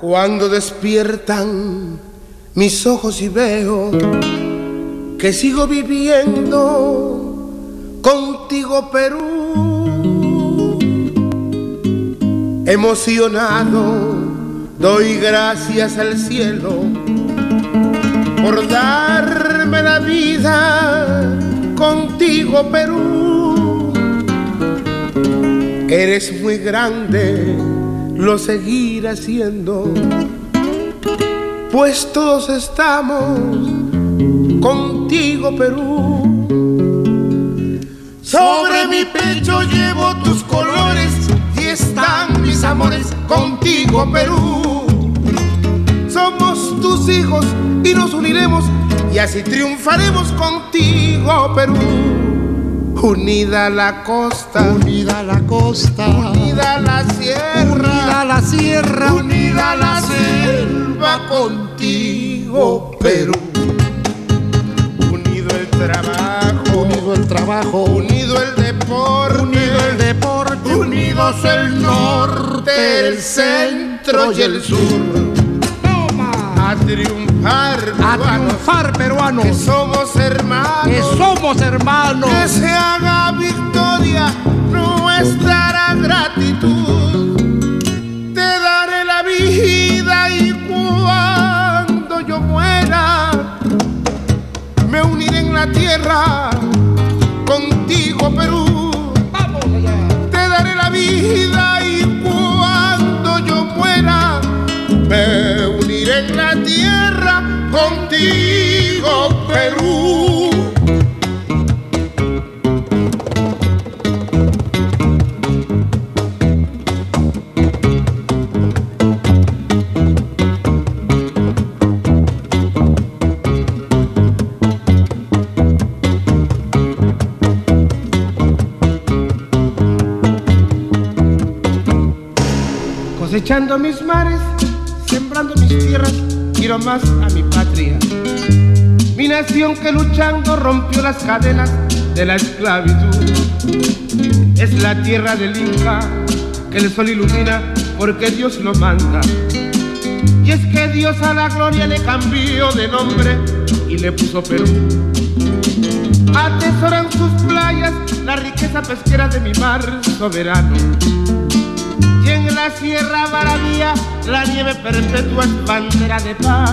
Cuando despiertan mis ojos y veo que sigo viviendo contigo Perú. Emocionado doy gracias al cielo por darme la vida contigo Perú. Eres muy grande lo seguirá haciendo, pues todos estamos contigo, Perú. Sobre mi pecho llevo tus colores mis amores contigo, Perú. Somos tus hijos y nos uniremos y así triunfaremos contigo, Perú. Unida la costa, unida la costa, unida la sierra, unida la sierra, unida la selva contigo, Perú. Unido el trabajo, unido el trabajo, unidos el norte, el centro y el sur. A triunfar, a triunfar peruanos, que somos hermanos, que somos hermanos, que se haga victoria nuestra gratitud. Te daré la vida y cuando yo muera, me uniré en la tierra contigo, Perú. Y cuando yo muera, me uniré en la tierra contigo, Perú. Cosechando mis mares, sembrando mis tierras, quiero más a mi patria. Mi nación que luchando rompió las cadenas de la esclavitud. Es la tierra del Inca que el sol ilumina porque Dios lo manda. Y es que Dios a la gloria le cambió de nombre y le puso Perú. Atesoran sus playas la riqueza pesquera de mi mar soberano. La Sierra Maravilla la nieve perpetua es bandera de paz.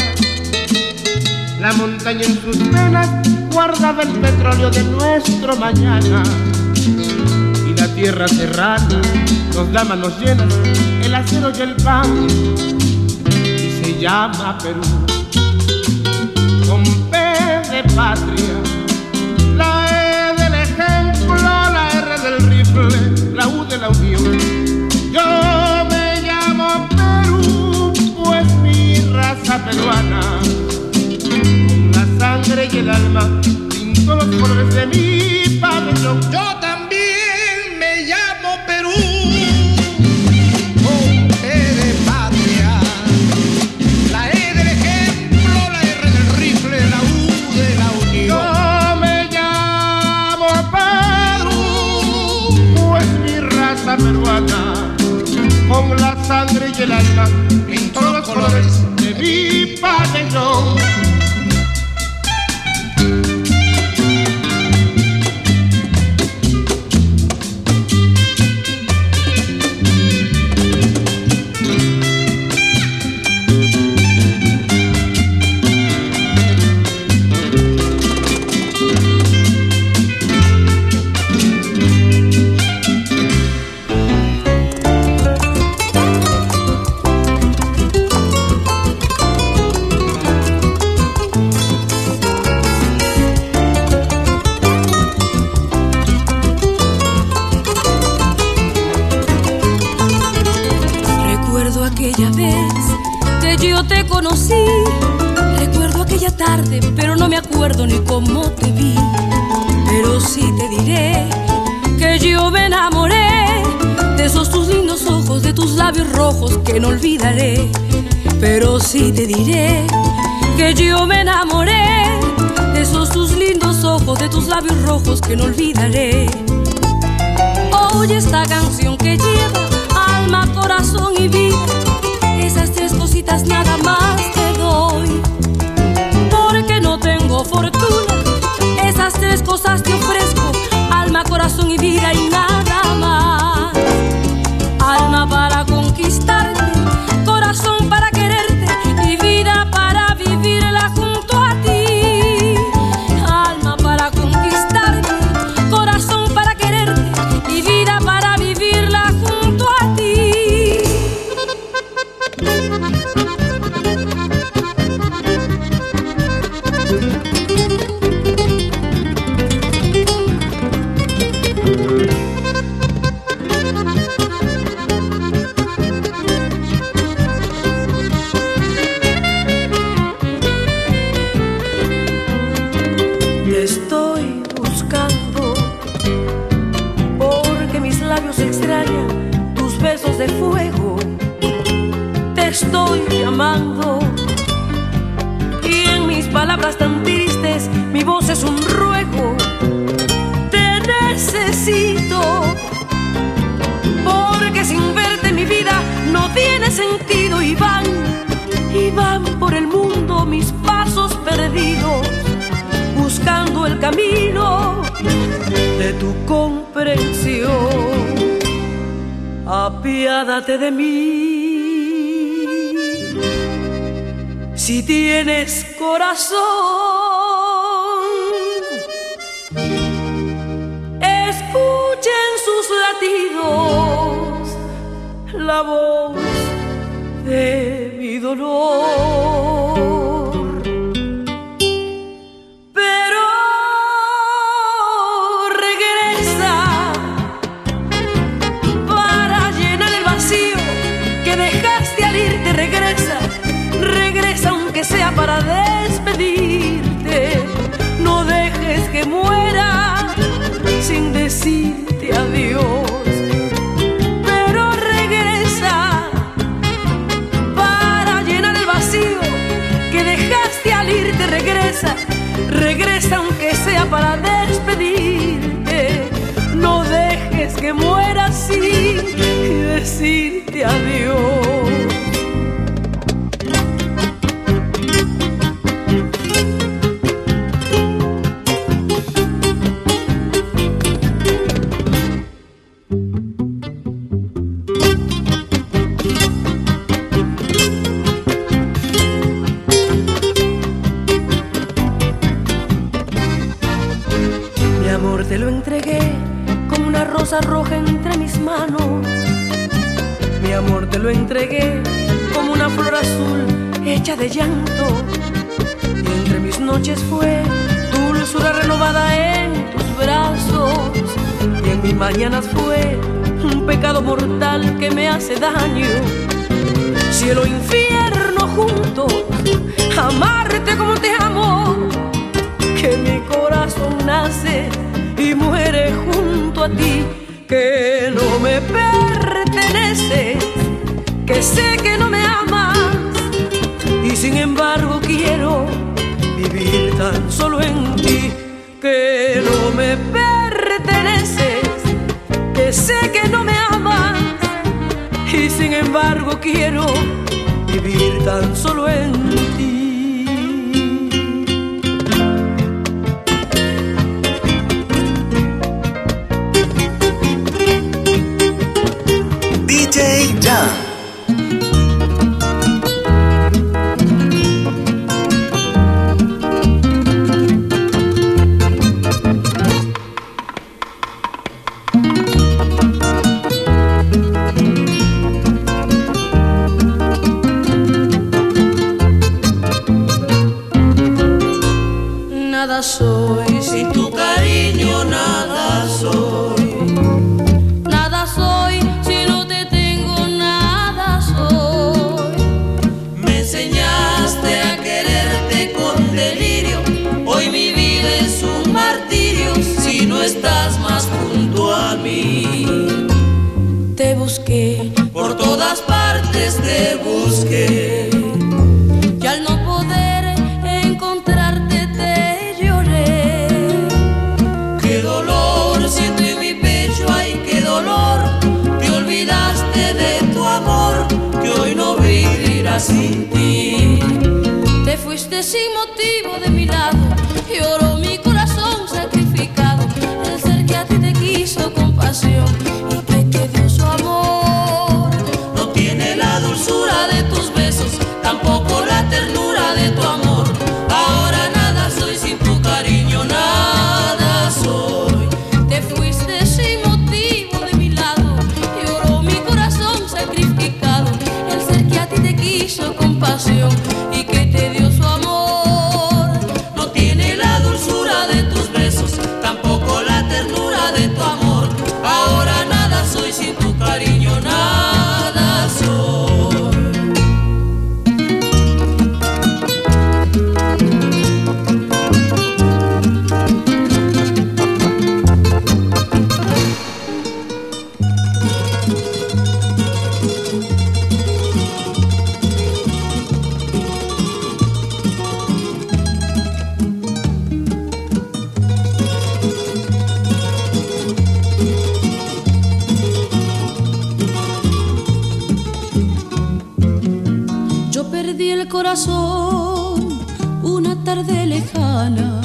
La montaña en sus venas guardaba el petróleo de nuestro mañana. Y la tierra serrana nos da manos llenas, el acero y el pan. Y se llama Perú. Con P de patria, la E del ejemplo, la R del rifle, la U de la unión. Yo peruana, con la sangre y el alma, pinto los colores de mi pabellón. Yo también me llamo Perú. Con P de patria, la E del ejemplo, la R del rifle, la U de la unión. Yo me llamo Perú, pues mi raza peruana, con la sangre y el alma, pinto los colores de mi pabellón. labios rojos que no olvidaré. Oye esta canción que lleva alma, corazón y vida. Esas tres cositas nada más te doy. Porque no tengo fortuna, esas tres cosas te ofrezco. Alma, corazón y vida y nada. sea para despedirte. No dejes que muera sin decirte adiós. Pero regresa para llenar el vacío que dejaste al irte. Regresa, regresa aunque sea para despedirte. No dejes que muera sin decirte adiós. quiero vivir tan solo en Te fuiste sin motivo de mi lado. Lloró mi corazón sacrificado. El ser que a ti te quiso con pasión una tarde lejana.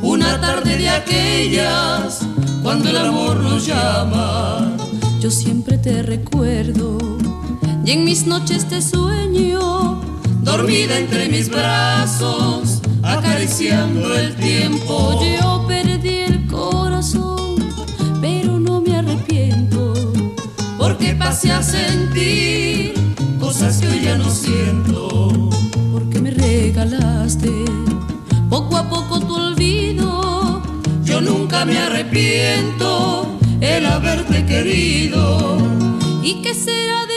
Una tarde de aquellas, cuando el amor nos llama. Yo siempre te recuerdo y en mis noches te sueño. Dormida entre mis brazos, acariciando el tiempo. Yo perdí el corazón, pero no me arrepiento. Porque pasé a sentir cosas que hoy ya no siento. Poco a poco tu olvido. Yo nunca me arrepiento el haberte querido. ¿Y qué será de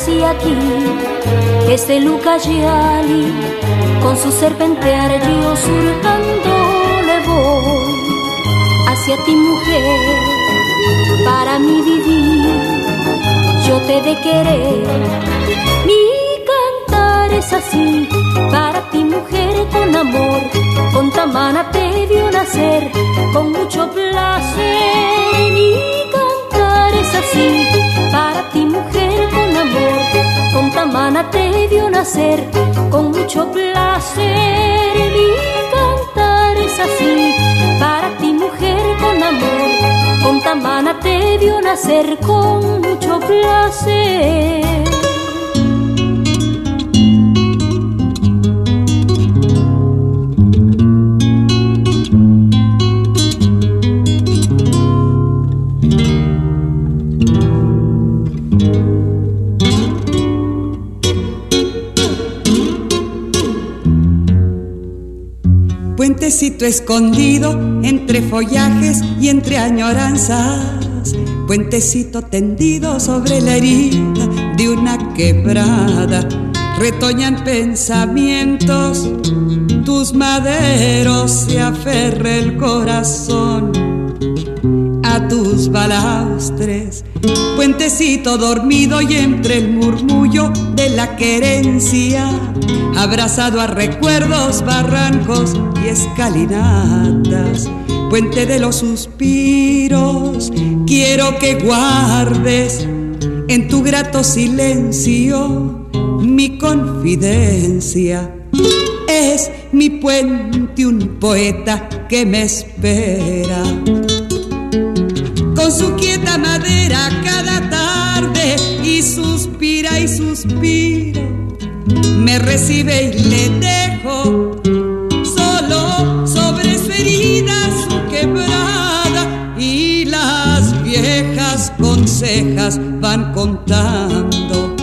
hacia aquí este Lucayali con su serpentear yo surcando le voy. Hacia ti mujer para mi vivir yo te de querer mi cantar es así. Para ti mujer con amor con tamana te vio nacer. Con mucho placer mi cantar es así. Para amor. Con tamana te vio nacer con mucho placer. Mi cantar es así para ti mujer con amor. Con tamana te vio nacer con mucho placer Escondido entre follajes y entre añoranzas. Puentecito tendido sobre la herida de una quebrada. Retoñan pensamientos, tus maderos se aferra el corazón tus balaustres. Puentecito dormido y entre el murmullo de la querencia, abrazado a recuerdos, barrancos y escalinatas. Puente de los suspiros, quiero que guardes en tu grato silencio mi confidencia. Es mi puente un poeta que me espera. Y suspira. Me recibe y le dejo solo sobre su herida su quebrada y las viejas consejas van contando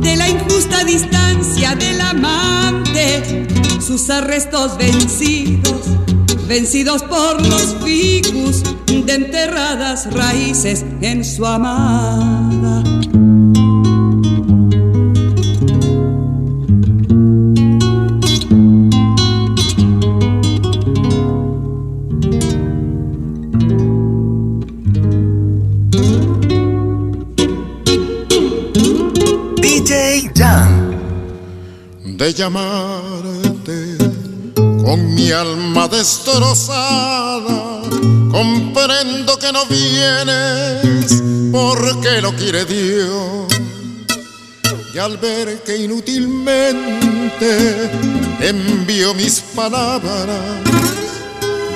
de la injusta distancia del amante, sus arrestos vencidos, vencidos por los ficus de enterradas raíces en su amada. De llamarte con mi alma destrozada. Comprendo que no vienes porque lo quiere Dios. Y al ver que inútilmente envío mis palabras,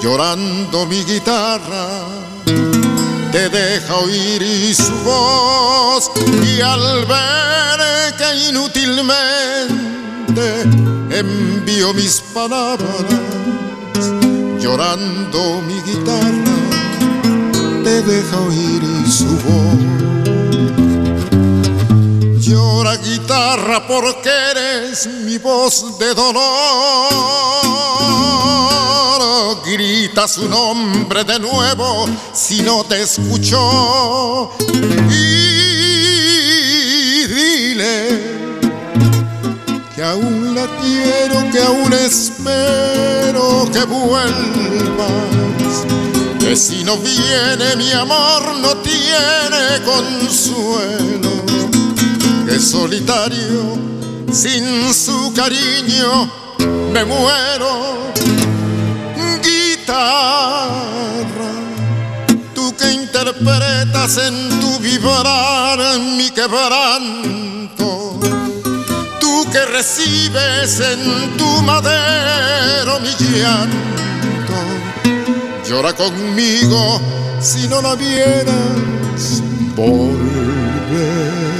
llorando mi guitarra, te deja oír su voz. Y al ver que inútilmente envío mis palabras, llorando mi guitarra, te deja oír su voz. Llora guitarra porque eres mi voz de dolor. Grita su nombre de nuevo si no te escuchó. Y dile que aún la quiero, que aún espero que vuelvas. Que si no viene mi amor no tiene consuelo. Que solitario, sin su cariño, me muero. Guitarra, tú que interpretas en tu vibrar mi quebranto que recibes en tu madero mi llanto. Llora conmigo si no la vieras volver.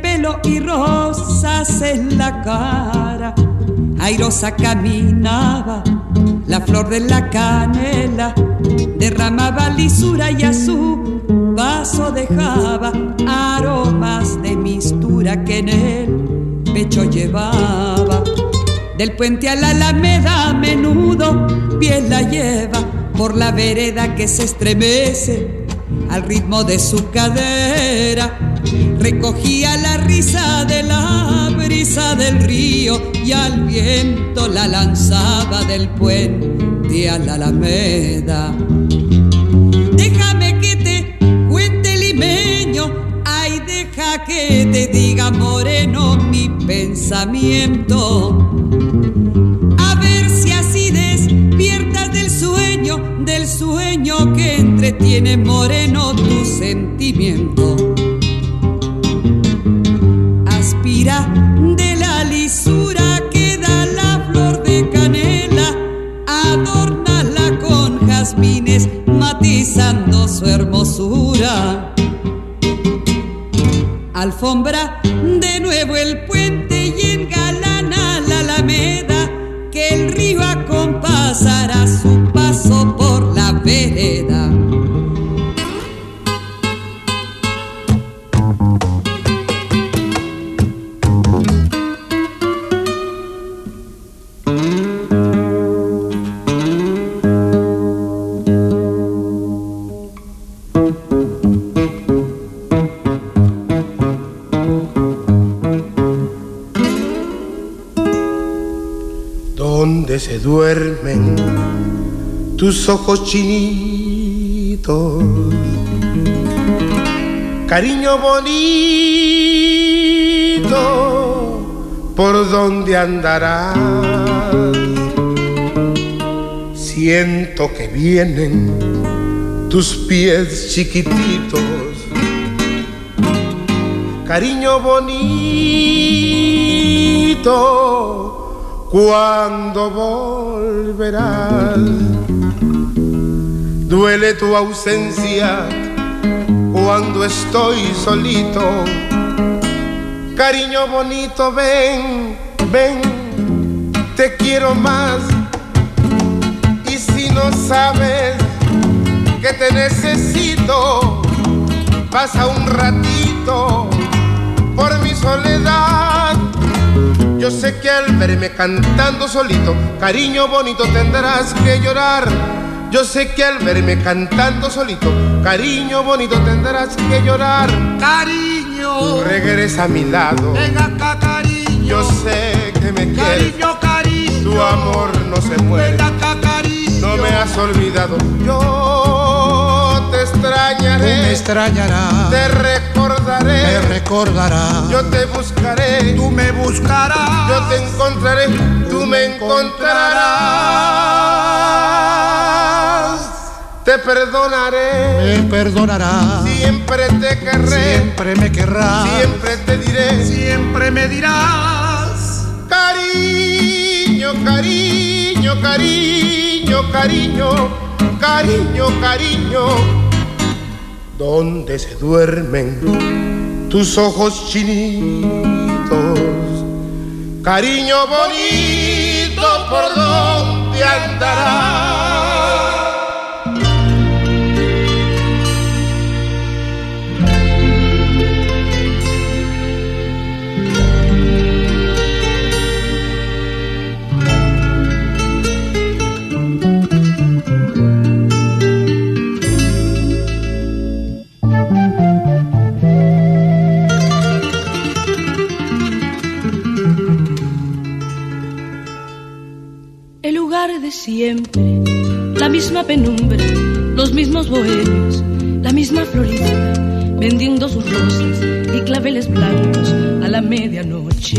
pelo y rosas en la cara. Airosa caminaba, la flor de la canela derramaba lisura y a su paso dejaba aromas de mistura que en el pecho llevaba. Del puente a la alameda a menudo piel la lleva por la vereda que se estremece al ritmo de su cadera recogía la risa de la brisa del río y al viento la lanzaba del puente a la alameda. Déjame que te cuente limeño, ay deja que te diga moreno mi pensamiento. Del sueño que entretiene moreno tu sentimiento. de la lisura que da la flor de canela, adornala con jazmines, matizando su hermosura. Alfombra de nuevo el puente tus ojos chinitos. Cariño bonito, ¿por dónde andarás? Siento que vienen tus pies chiquititos. Cariño bonito, ¿Cuándo volverás? Duele tu ausencia cuando estoy solito. Cariño bonito, ven, ven, te quiero más. Y si no sabes que te necesito, pasa un ratito por mi soledad yo sé que al verme cantando solito, cariño bonito tendrás que llorar. Yo sé que al verme cantando solito, cariño bonito tendrás que llorar. Cariño, regresa a mi lado. Ven acá, cariño. Yo sé que me quieres. Cariño, cariño. Tu amor no se muere. Ven acá, cariño. No me has olvidado. Yo extrañaré. me extrañarás. Te recordaré. Me recordarás. Yo te buscaré. Tú me buscarás. Yo te encontraré. Tú, me encontrarás. Te perdonaré. Me perdonarás. Siempre te querré. Siempre me querrás. Siempre te diré. Siempre me dirás. Cariño, cariño, cariño, cariño, cariño, cariño donde se duermen tus ojos chinitos. Cariño bonito, ¿por dónde andarás? Siempre, la misma penumbra, los mismos bohemios, la misma florista, vendiendo sus rosas y claveles blancos a la medianoche.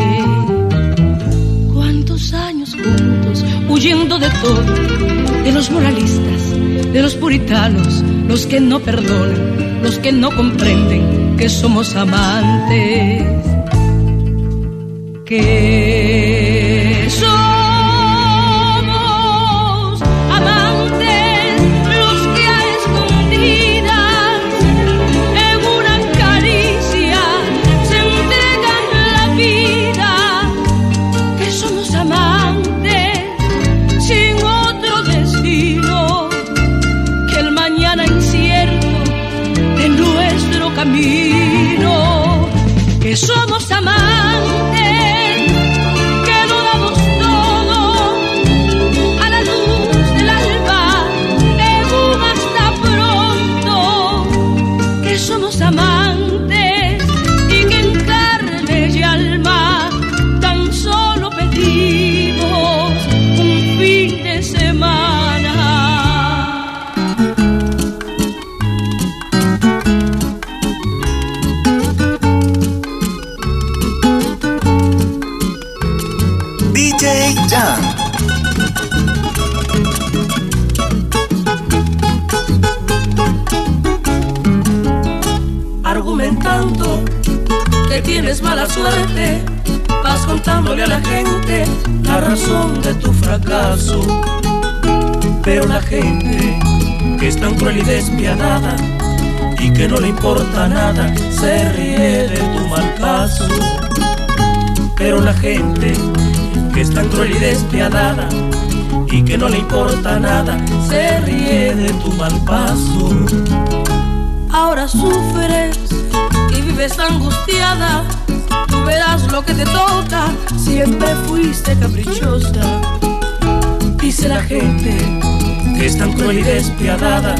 Cuántos años juntos, huyendo de todo, de los moralistas, de los puritanos, los que no perdonan, los que no comprenden que somos amantes. Que somos amantes, despiadada y que no le importa nada, se ríe de tu mal caso. Pero la gente que es tan cruel y despiadada y que no le importa nada, se ríe de tu mal paso. Ahora sufres y vives angustiada, tú verás lo que te toca, siempre fuiste caprichosa. Dice la gente que es tan cruel y despiadada,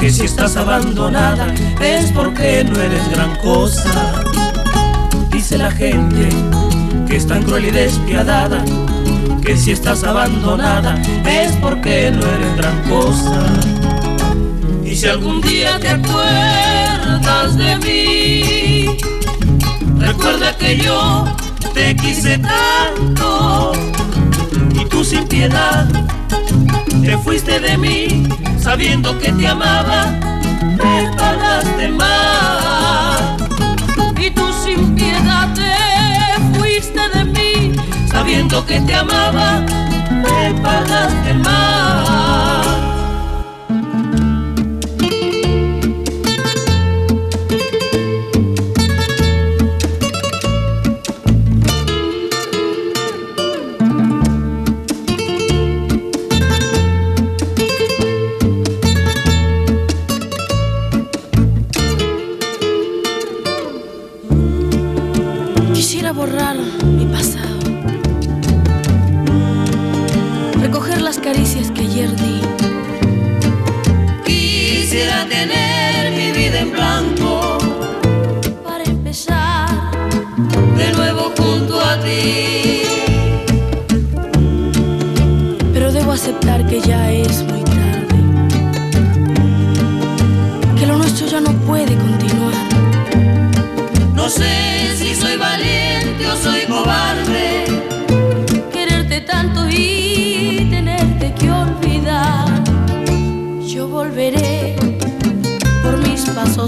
que si estás abandonada es porque no eres gran cosa. Dice la gente que es tan cruel y despiadada, que si estás abandonada es porque no eres gran cosa. Y si algún día te acuerdas de mí, recuerda que yo te quise tanto y tú sin piedad te fuiste de mí sabiendo que te amaba, me pagaste mal. Y tú sin piedad te fuiste de mí sabiendo que te amaba, me pagaste mal.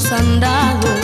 Mis pasos andados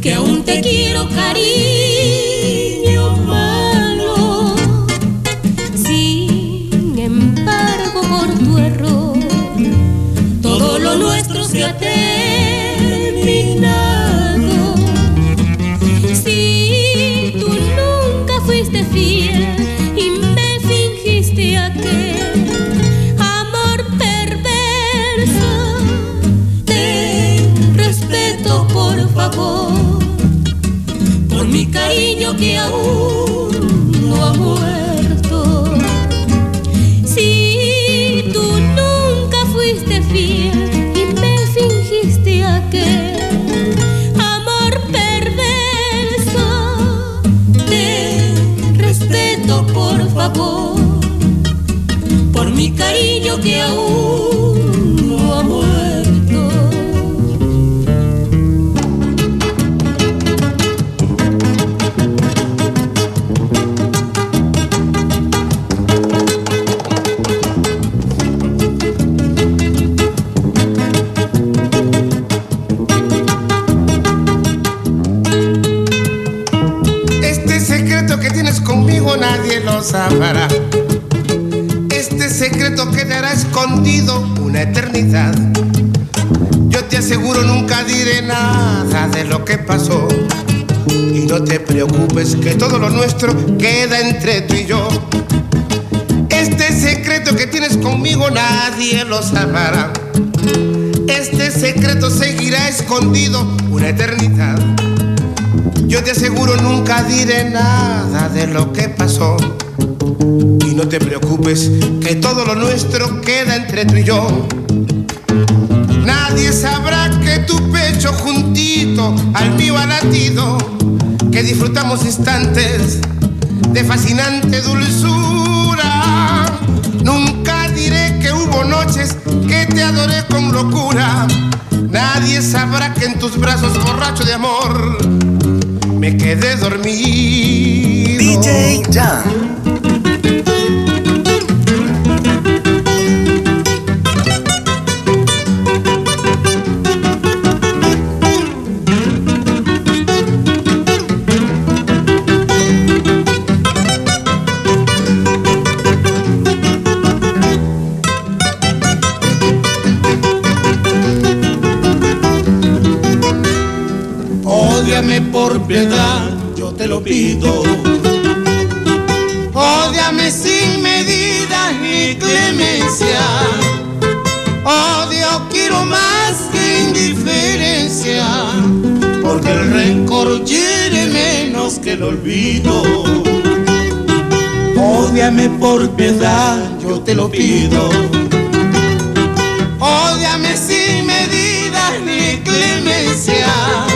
que aún te quiero, cariño. Eternidad. Yo te aseguro nunca diré nada de lo que pasó. Y no te preocupes que todo lo nuestro queda entre tú y yo. Este secreto que tienes conmigo nadie lo sabrá. Este secreto seguirá escondido una eternidad. Yo te aseguro nunca diré nada de lo que pasó. No te preocupes que todo lo nuestro queda entre tú y yo. Nadie sabrá que tu pecho juntito al mío ha latido, que disfrutamos instantes de fascinante dulzura. Nunca diré que hubo noches que te adoré con locura. Nadie sabrá que en tus brazos borracho de amor me quedé dormido. DJ Jan. Pido. Ódiame sin medida ni clemencia. Odio quiero más que indiferencia. Porque el rencor hiere menos que el olvido. Ódiame por piedad, yo te lo pido. Ódiame sin medida ni clemencia.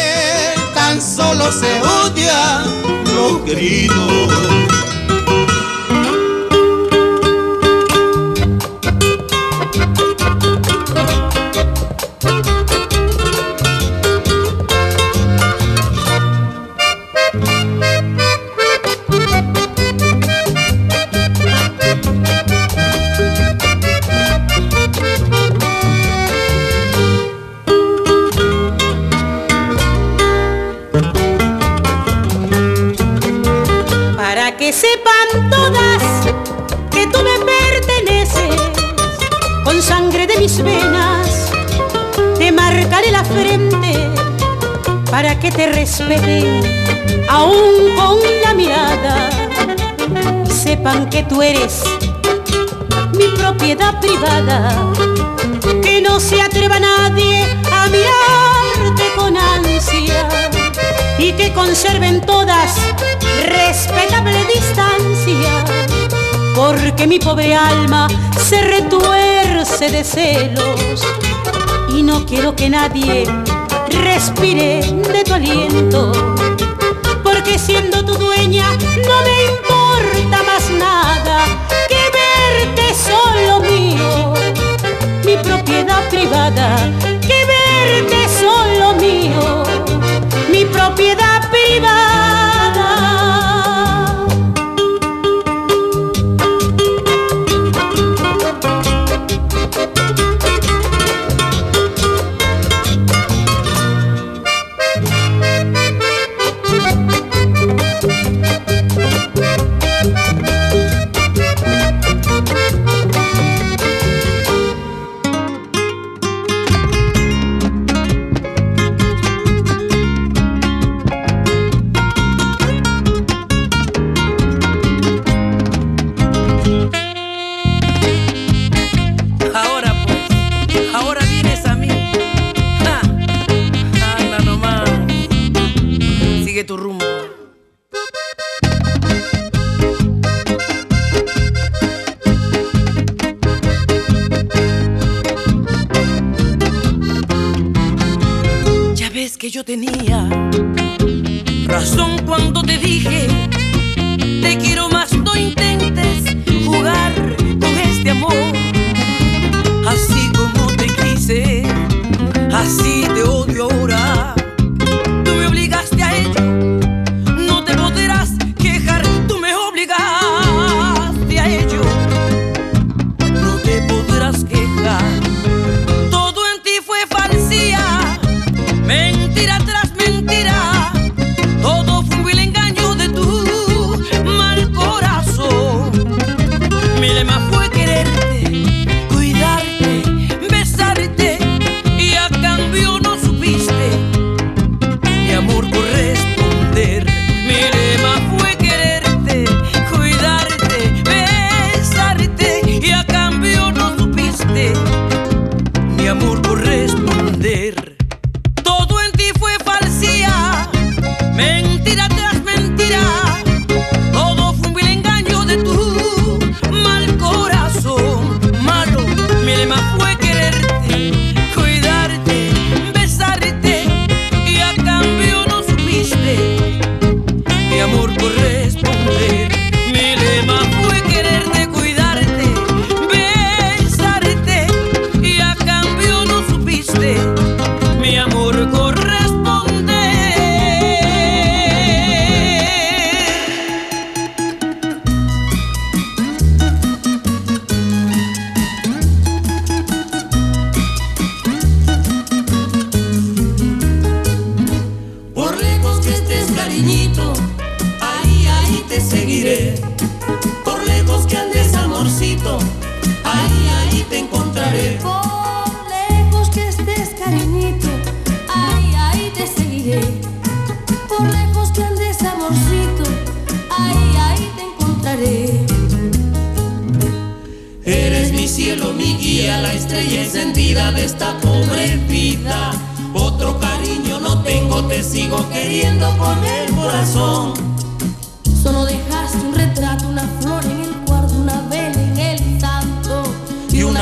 solo se odia lo querido. Sepan todas que tú me perteneces. Con sangre de mis venas te marcaré la frente para que te respeten aún con la mirada sepan que tú eres mi propiedad privada. Que no se atreva nadie a mirarte con ansia y que conserven todas respetable distancia, porque mi pobre alma se retuerce de celos. Y no quiero que nadie respire de tu aliento, porque siendo tu dueña no me importa más nada que verte solo mío, mi propiedad privada, que verte solo mío, mi propiedad privada.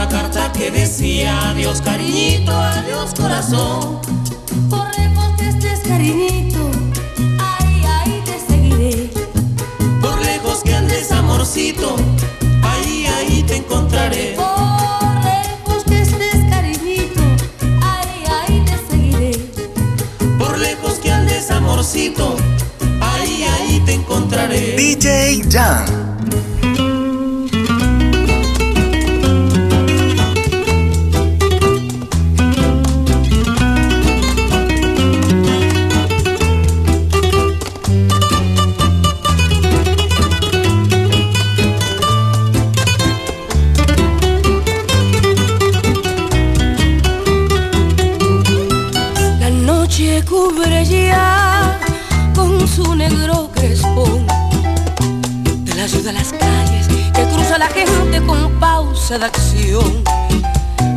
carta que decía adiós cariñito, adiós corazón. Corre porque estés cariñito, ahí, ahí te seguiré. Por lejos que andes amorcito, ahí, ahí te encontraré. Por lejos que estés cariñito, ahí, ahí te seguiré. Por lejos que andes amorcito, ahí, ahí te encontraré. DJ Jan. sedacción,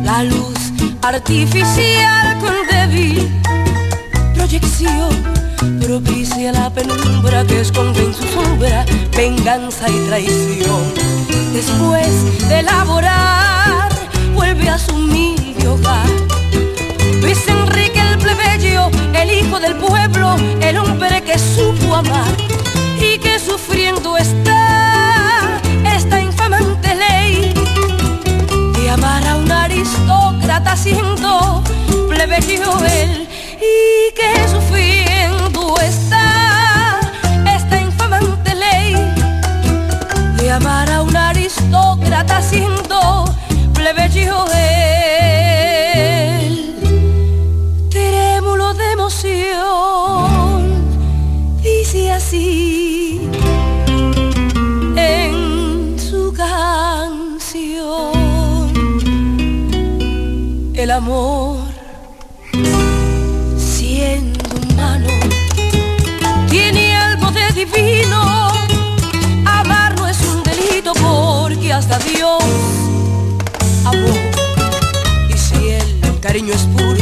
la luz artificial con débil proyección propicia la penumbra que esconde en su sombra venganza y traición. Después de laborar, vuelve a su humilde hogar. Luis Enrique el plebeyo, el hijo del pueblo, el hombre que supo amar y que sufriendo está. es puro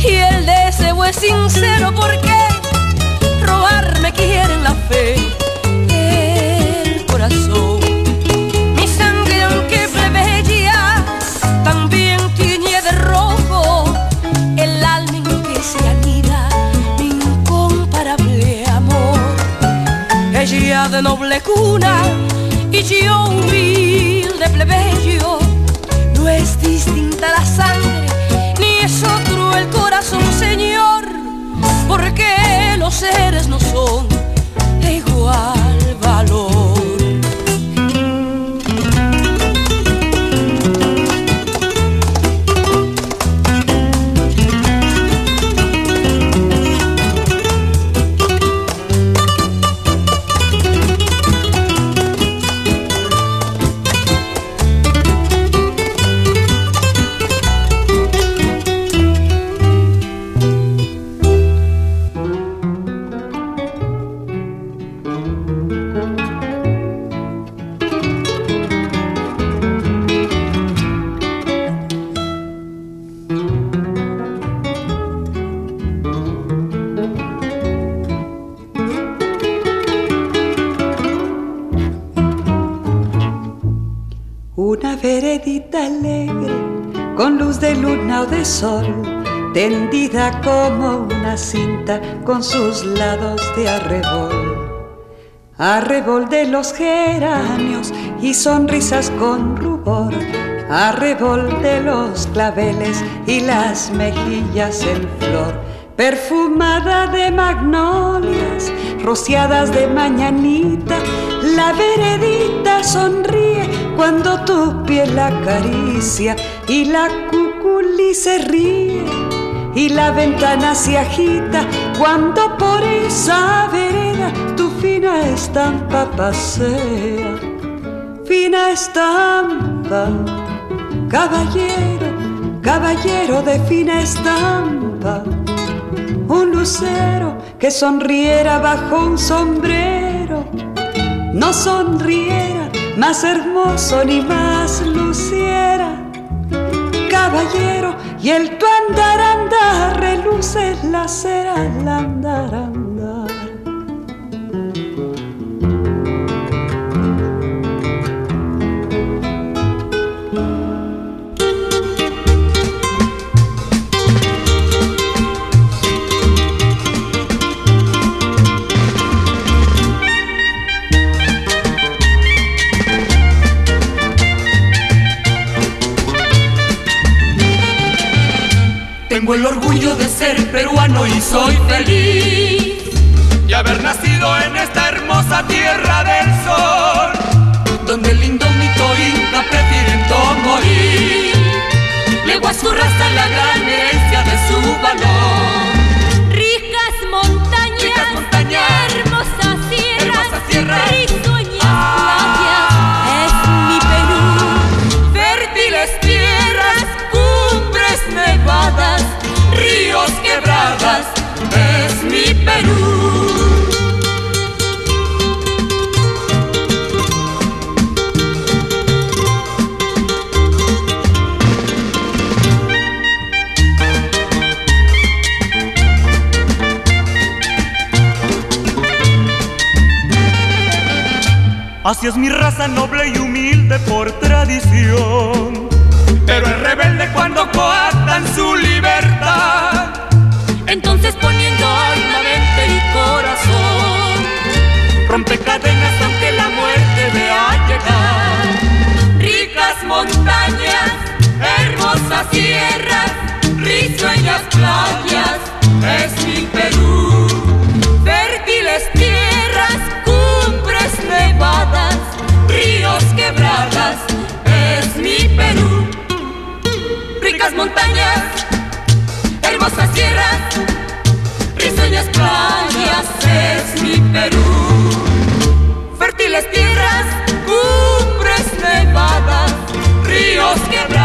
y el deseo es sincero porque robarme quieren la fe, el corazón. Mi sangre aunque plebeya también tiñe de rojo el alma en que se anida mi incomparable amor. Ella de noble cuna y yo humilde plebeyo no es distinta la sangre los seres no son con sus lados de arrebol. Arrebol de los geranios y sonrisas con rubor, arrebol de los claveles y las mejillas en flor, perfumada de magnolias, rociadas de mañanita, la veredita sonríe cuando tu piel la acaricia y la cuculi se ríe y la ventana se agita cuando por esa vereda tu fina estampa pasea. Fina estampa, caballero, caballero de fina estampa, un lucero que sonriera bajo un sombrero, no sonriera más hermoso ni más luciera. Caballero y el tu andar andar reluce la cera al andar el orgullo de ser peruano y soy feliz y haber nacido en esta hermosa tierra del sol, donde el lindo mito inca prefiriendo morir, legua su raza la gran Así es mi raza noble y humilde por tradición. Pero es rebelde cuando coartan su libertad. Entonces poniendo rompe cadenas aunque la muerte vea llegar. Ricas montañas, hermosas sierras, risueñas playas, es mi Perú. Fértiles tierras, cumbres nevadas, ríos quebradas, es mi Perú. Ricas montañas, hermosas sierras, risueñas playas, es mi Perú fértiles tierras, cumbres nevadas, ríos que